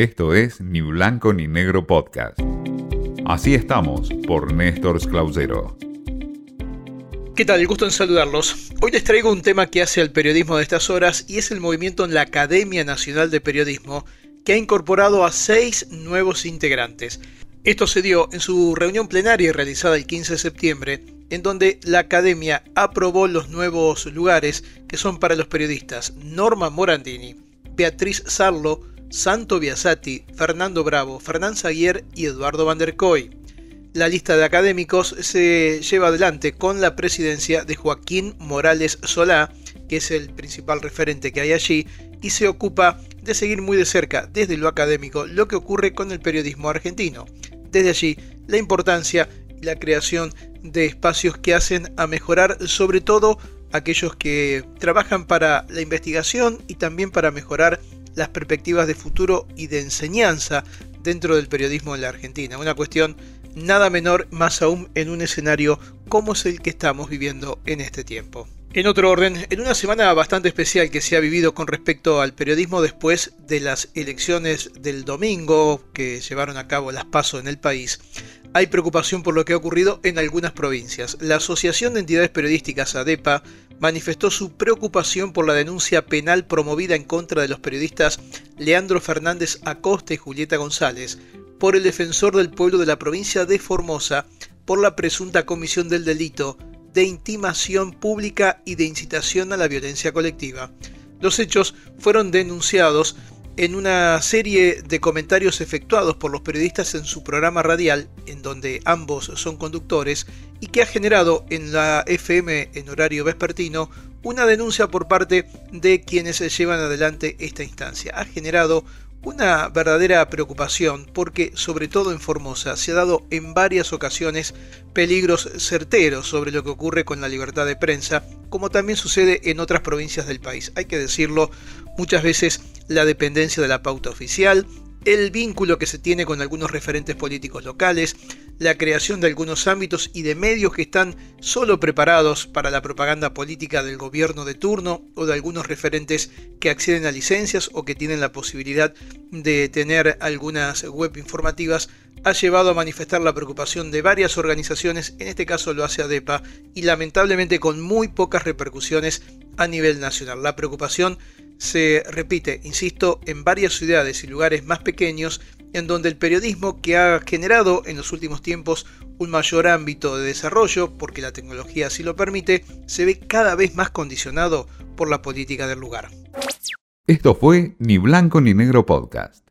Esto es Ni Blanco ni Negro Podcast. Así estamos por Néstor Clausero. ¿Qué tal? El gusto en saludarlos. Hoy les traigo un tema que hace al periodismo de estas horas y es el movimiento en la Academia Nacional de Periodismo que ha incorporado a seis nuevos integrantes. Esto se dio en su reunión plenaria realizada el 15 de septiembre, en donde la Academia aprobó los nuevos lugares que son para los periodistas Norma Morandini, Beatriz Sarlo, Santo Biasati, Fernando Bravo, Fernán Zaguier y Eduardo Van der Koy. La lista de académicos se lleva adelante con la presidencia de Joaquín Morales Solá, que es el principal referente que hay allí, y se ocupa de seguir muy de cerca desde lo académico lo que ocurre con el periodismo argentino. Desde allí, la importancia y la creación de espacios que hacen a mejorar sobre todo aquellos que trabajan para la investigación y también para mejorar las perspectivas de futuro y de enseñanza dentro del periodismo en la Argentina. Una cuestión nada menor, más aún en un escenario como es el que estamos viviendo en este tiempo. En otro orden, en una semana bastante especial que se ha vivido con respecto al periodismo después de las elecciones del domingo que llevaron a cabo las PASO en el país, hay preocupación por lo que ha ocurrido en algunas provincias. La Asociación de Entidades Periodísticas ADEPA manifestó su preocupación por la denuncia penal promovida en contra de los periodistas Leandro Fernández Acosta y Julieta González por el defensor del pueblo de la provincia de Formosa por la presunta comisión del delito de intimación pública y de incitación a la violencia colectiva. Los hechos fueron denunciados en una serie de comentarios efectuados por los periodistas en su programa radial, en donde ambos son conductores, y que ha generado en la FM en horario vespertino una denuncia por parte de quienes llevan adelante esta instancia. Ha generado una verdadera preocupación porque, sobre todo en Formosa, se ha dado en varias ocasiones peligros certeros sobre lo que ocurre con la libertad de prensa, como también sucede en otras provincias del país. Hay que decirlo, muchas veces la dependencia de la pauta oficial, el vínculo que se tiene con algunos referentes políticos locales, la creación de algunos ámbitos y de medios que están solo preparados para la propaganda política del gobierno de turno o de algunos referentes que acceden a licencias o que tienen la posibilidad de tener algunas web informativas, ha llevado a manifestar la preocupación de varias organizaciones, en este caso lo hace ADEPA, y lamentablemente con muy pocas repercusiones a nivel nacional. La preocupación se repite, insisto, en varias ciudades y lugares más pequeños en donde el periodismo que ha generado en los últimos tiempos un mayor ámbito de desarrollo, porque la tecnología así lo permite, se ve cada vez más condicionado por la política del lugar. Esto fue Ni Blanco ni Negro Podcast.